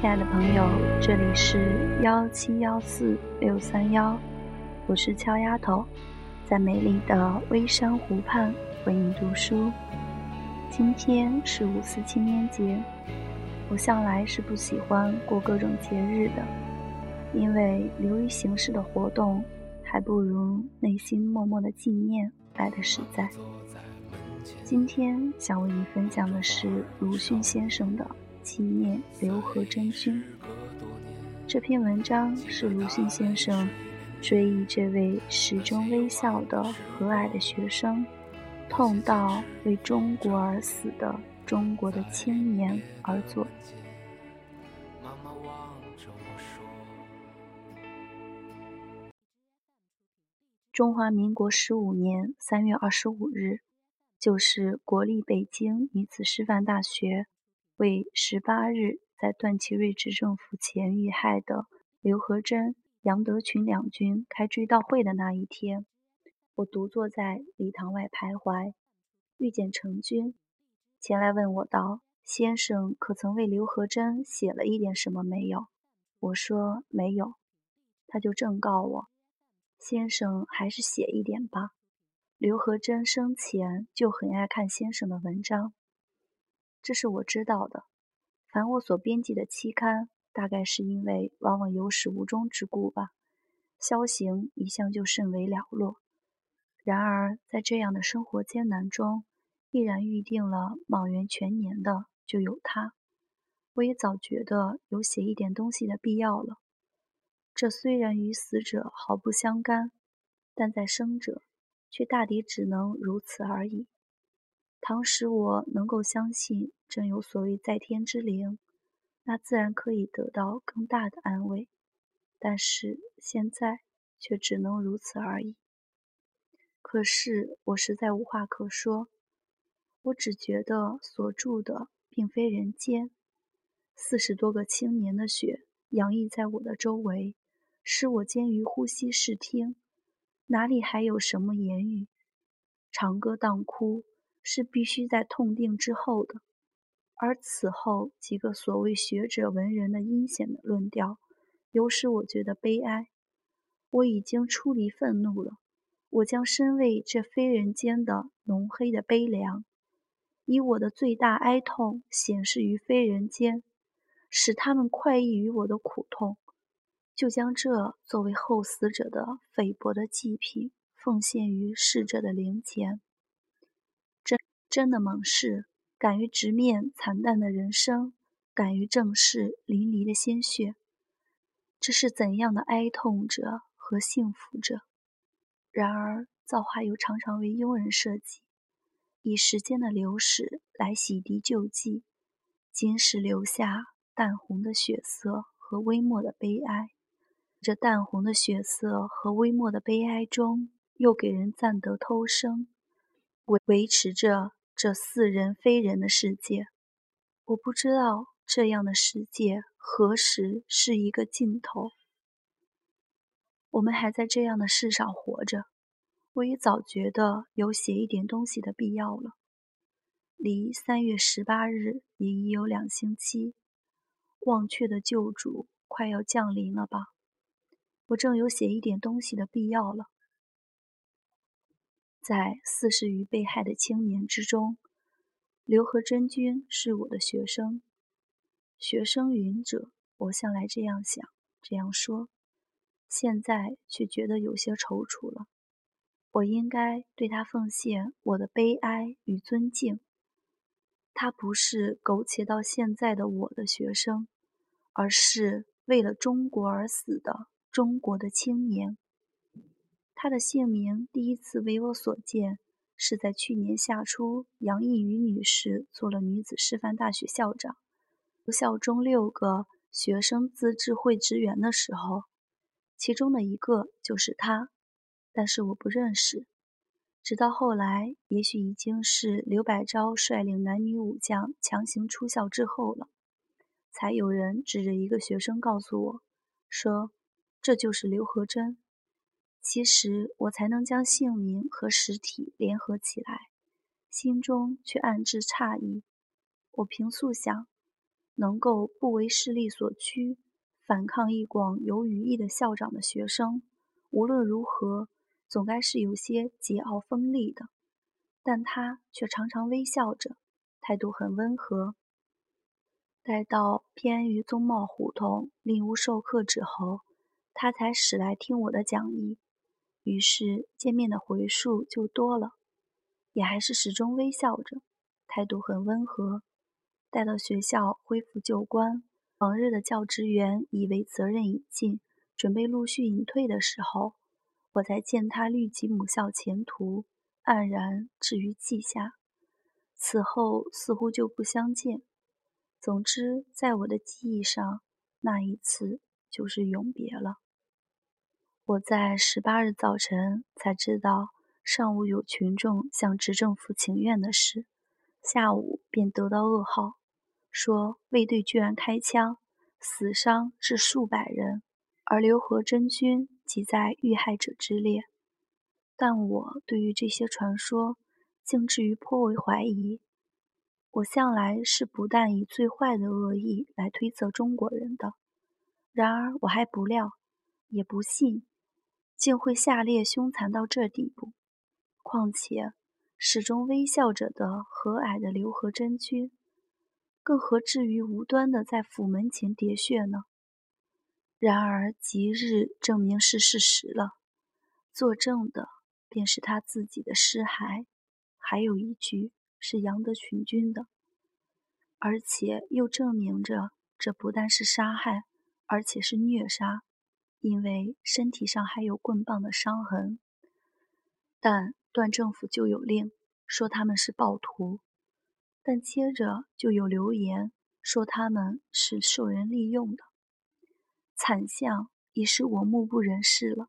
亲爱的朋友，这里是幺七幺四六三幺，我是俏丫头，在美丽的微山湖畔为你读书。今天是五四青年节，我向来是不喜欢过各种节日的，因为流于形式的活动，还不如内心默默的纪念来的实在。今天想为你分享的是鲁迅先生的。纪念刘和珍君。这篇文章是鲁迅先生追忆这位始终微笑的和蔼的学生，痛到为中国而死的中国的青年而作。中华民国十五年三月二十五日，就是国立北京女子师范大学。为十八日在段祺瑞执政府前遇害的刘和珍、杨德群两军开追悼会的那一天，我独坐在礼堂外徘徊，遇见程军，前来问我道：“先生可曾为刘和珍写了一点什么没有？”我说：“没有。”他就正告我：“先生还是写一点吧。”刘和珍生前就很爱看先生的文章。这是我知道的。凡我所编辑的期刊，大概是因为往往有始无终之故吧，消行一向就甚为寥落。然而在这样的生活艰难中，毅然预定了莽原全年的，就有他。我也早觉得有写一点东西的必要了。这虽然与死者毫不相干，但在生者，却大抵只能如此而已。倘使我能够相信真有所谓在天之灵，那自然可以得到更大的安慰。但是现在却只能如此而已。可是我实在无话可说，我只觉得所住的并非人间。四十多个青年的血洋溢在我的周围，使我兼于呼吸视听，哪里还有什么言语？长歌当哭。是必须在痛定之后的，而此后几个所谓学者文人的阴险的论调，有使我觉得悲哀。我已经出离愤怒了，我将身为这非人间的浓黑的悲凉，以我的最大哀痛显示于非人间，使他们快意于我的苦痛，就将这作为后死者的菲薄的祭品，奉献于逝者的灵前。真的猛士，敢于直面惨淡的人生，敢于正视淋漓的鲜血，这是怎样的哀痛者和幸福者？然而造化又常常为庸人设计，以时间的流逝来洗涤旧迹，今时留下淡红的血色和微漠的悲哀。这淡红的血色和微漠的悲哀中，又给人暂得偷生，维维持着。这似人非人的世界，我不知道这样的世界何时是一个尽头。我们还在这样的世上活着，我也早觉得有写一点东西的必要了。离三月十八日也已有两星期，忘却的救主快要降临了吧？我正有写一点东西的必要了。在四十余被害的青年之中，刘和珍君是我的学生。学生云者，我向来这样想，这样说，现在却觉得有些踌躇了。我应该对他奉献我的悲哀与尊敬。他不是苟且到现在的我的学生，而是为了中国而死的中国的青年。他的姓名第一次为我所见，是在去年夏初，杨逸宇女士做了女子师范大学校长，校中六个学生自治会职员的时候，其中的一个就是他，但是我不认识。直到后来，也许已经是刘百昭率领男女武将强行出校之后了，才有人指着一个学生告诉我，说这就是刘和珍。其实我才能将姓名和实体联合起来，心中却暗自诧异。我平素想，能够不为势力所驱，反抗一广有羽翼的校长的学生，无论如何，总该是有些桀骜锋利的。但他却常常微笑着，态度很温和。待到偏于宗茂胡同另屋授课之后，他才始来听我的讲义，于是见面的回数就多了，也还是始终微笑着，态度很温和。待到学校恢复旧观，往日的教职员以为责任已尽，准备陆续隐退的时候，我才见他虑及母校前途，黯然置于记下。此后似乎就不相见。总之，在我的记忆上，那一次就是永别了。我在十八日早晨才知道上午有群众向执政府请愿的事，下午便得到噩耗，说卫队居然开枪，死伤至数百人，而刘和珍军即在遇害者之列。但我对于这些传说，竟至于颇为怀疑。我向来是不但以最坏的恶意来推测中国人的，然而我还不料，也不信，竟会下列凶残到这地步。况且始终微笑着的和蔼的刘和珍君，更何至于无端的在府门前喋血呢？然而即日证明是事实了，作证的便是他自己的尸骸，还有一具。是杨德群君的，而且又证明着这不但是杀害，而且是虐杀，因为身体上还有棍棒的伤痕。但段政府就有令说他们是暴徒，但接着就有流言说他们是受人利用的，惨象已使我目不忍视了，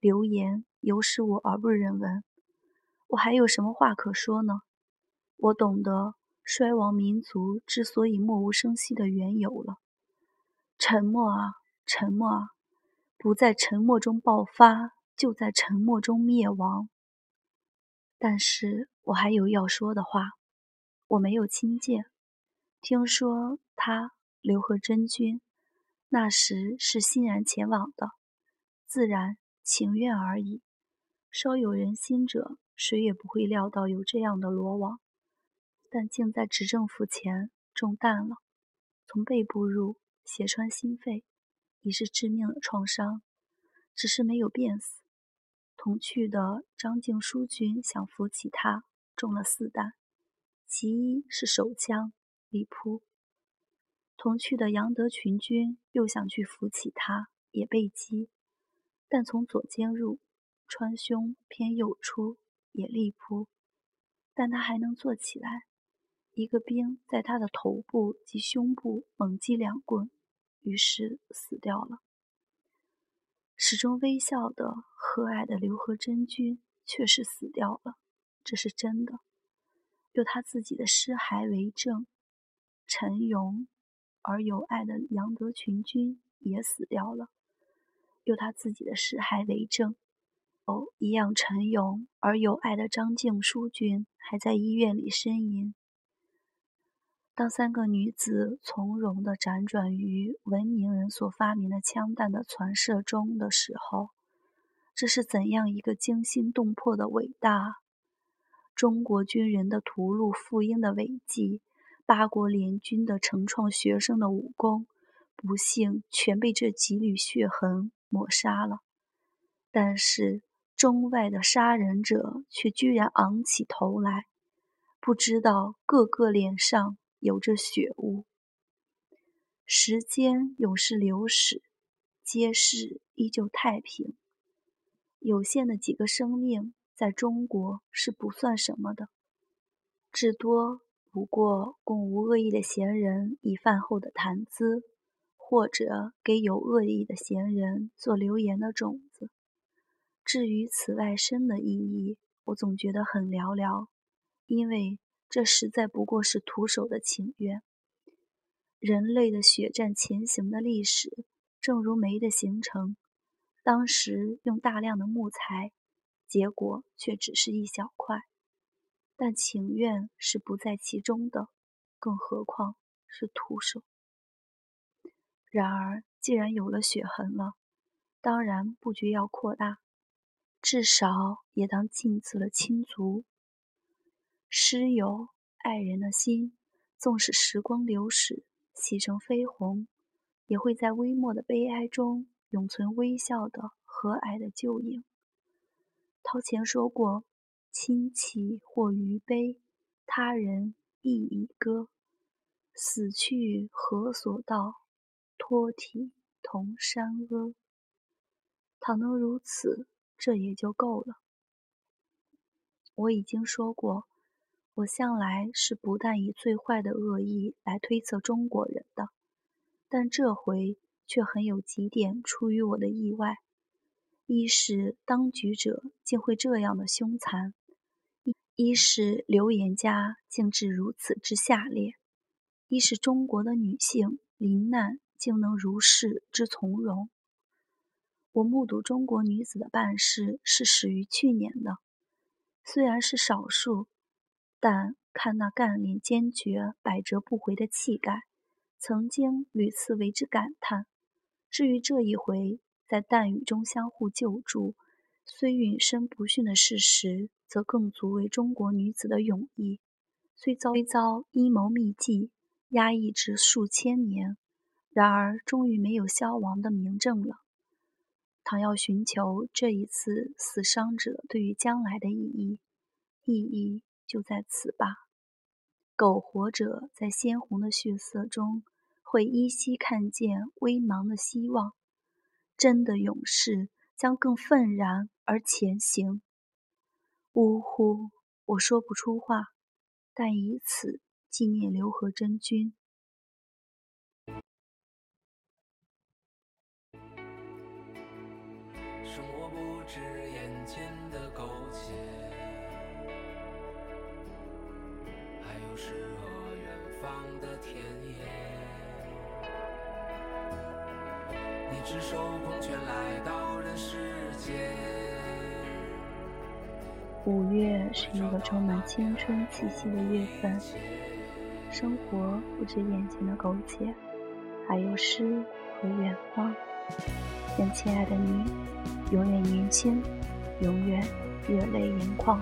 流言尤使我耳不忍闻，我还有什么话可说呢？我懂得衰亡民族之所以默无声息的缘由了。沉默啊，沉默啊！不在沉默中爆发，就在沉默中灭亡。但是我还有要说的话。我没有亲见，听说他刘和真君那时是欣然前往的，自然情愿而已。稍有人心者，谁也不会料到有这样的罗网。但竟在执政府前中弹了，从背部入，血穿心肺，已是致命的创伤，只是没有变死。同去的张敬书军想扶起他，中了四弹，其一是手枪，力扑。同去的杨德群军又想去扶起他，也被击，但从左肩入，穿胸偏右出，也力扑，但他还能坐起来。一个兵在他的头部及胸部猛击两棍，于是死掉了。始终微笑的和蔼的刘和珍君确实死掉了，这是真的。有他自己的尸骸为证，沉勇而有爱的杨德群君也死掉了，有他自己的尸骸为证。哦，一样沉勇而有爱的张静书君还在医院里呻吟。当三个女子从容地辗转于文明人所发明的枪弹的传射中的时候，这是怎样一个惊心动魄的伟大！中国军人的屠戮妇婴的伟绩，八国联军的成创学生的武功，不幸全被这几缕血痕抹杀了。但是中外的杀人者却居然昂起头来，不知道个个脸上。有着血污，时间永是流逝，街市依旧太平。有限的几个生命，在中国是不算什么的，至多不过供无恶意的闲人以饭后的谈资，或者给有恶意的闲人做流言的种子。至于此外深的意义，我总觉得很寥寥，因为。这实在不过是徒手的请愿。人类的血战前行的历史，正如煤的形成，当时用大量的木材，结果却只是一小块。但情愿是不在其中的，更何况是徒手。然而，既然有了血痕了，当然布局要扩大，至少也当尽此了亲族。诗有爱人的心，纵使时光流逝，洗成绯红，也会在微末的悲哀中永存微笑的和蔼的旧影。陶潜说过：“亲戚或余悲，他人亦已歌。死去何所道？托体同山阿。”倘能如此，这也就够了。我已经说过，我向来是不但以最坏的恶意来推测中国人的，但这回却很有几点出于我的意外。一是当局者竟会这样的凶残，一是流言家竟至如此之下劣，一是中国的女性临难竟能如是之从容。我目睹中国女子的办事是始于去年的，虽然是少数，但看那干练坚决、百折不回的气概，曾经屡次为之感叹。至于这一回，在弹雨中相互救助，虽殒身不逊的事实，则更足为中国女子的勇毅。虽遭遭阴谋秘计压抑至数千年，然而终于没有消亡的明证了。倘要寻求这一次死伤者对于将来的意义，意义就在此吧。苟活者在鲜红的血色中，会依稀看见微茫的希望。真的勇士将更愤然而前行。呜呼，我说不出话，但以此纪念刘和真君。赤手空拳来到人世间。五月是一个充满青春气息的月份，生活不止眼前的苟且，还有诗和远方。愿亲爱的你，永远年轻，永远热泪盈眶。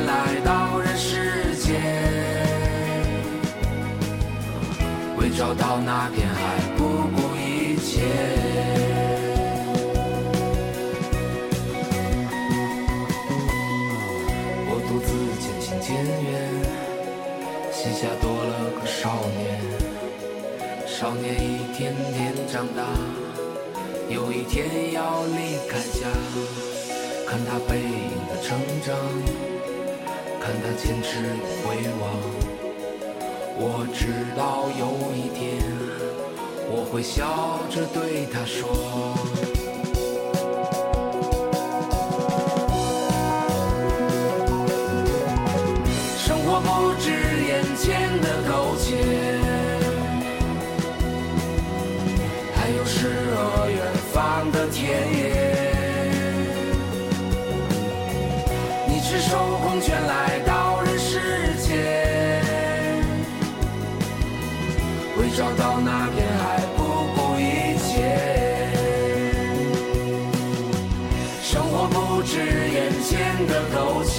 来到那片海，不顾一切。我独自渐行渐远，膝下多了个少年。少年一天天长大，有一天要离开家。看他背影的成长，看他坚持与回望。我知道有一天我会笑着对他说。生活不止眼前的苟且。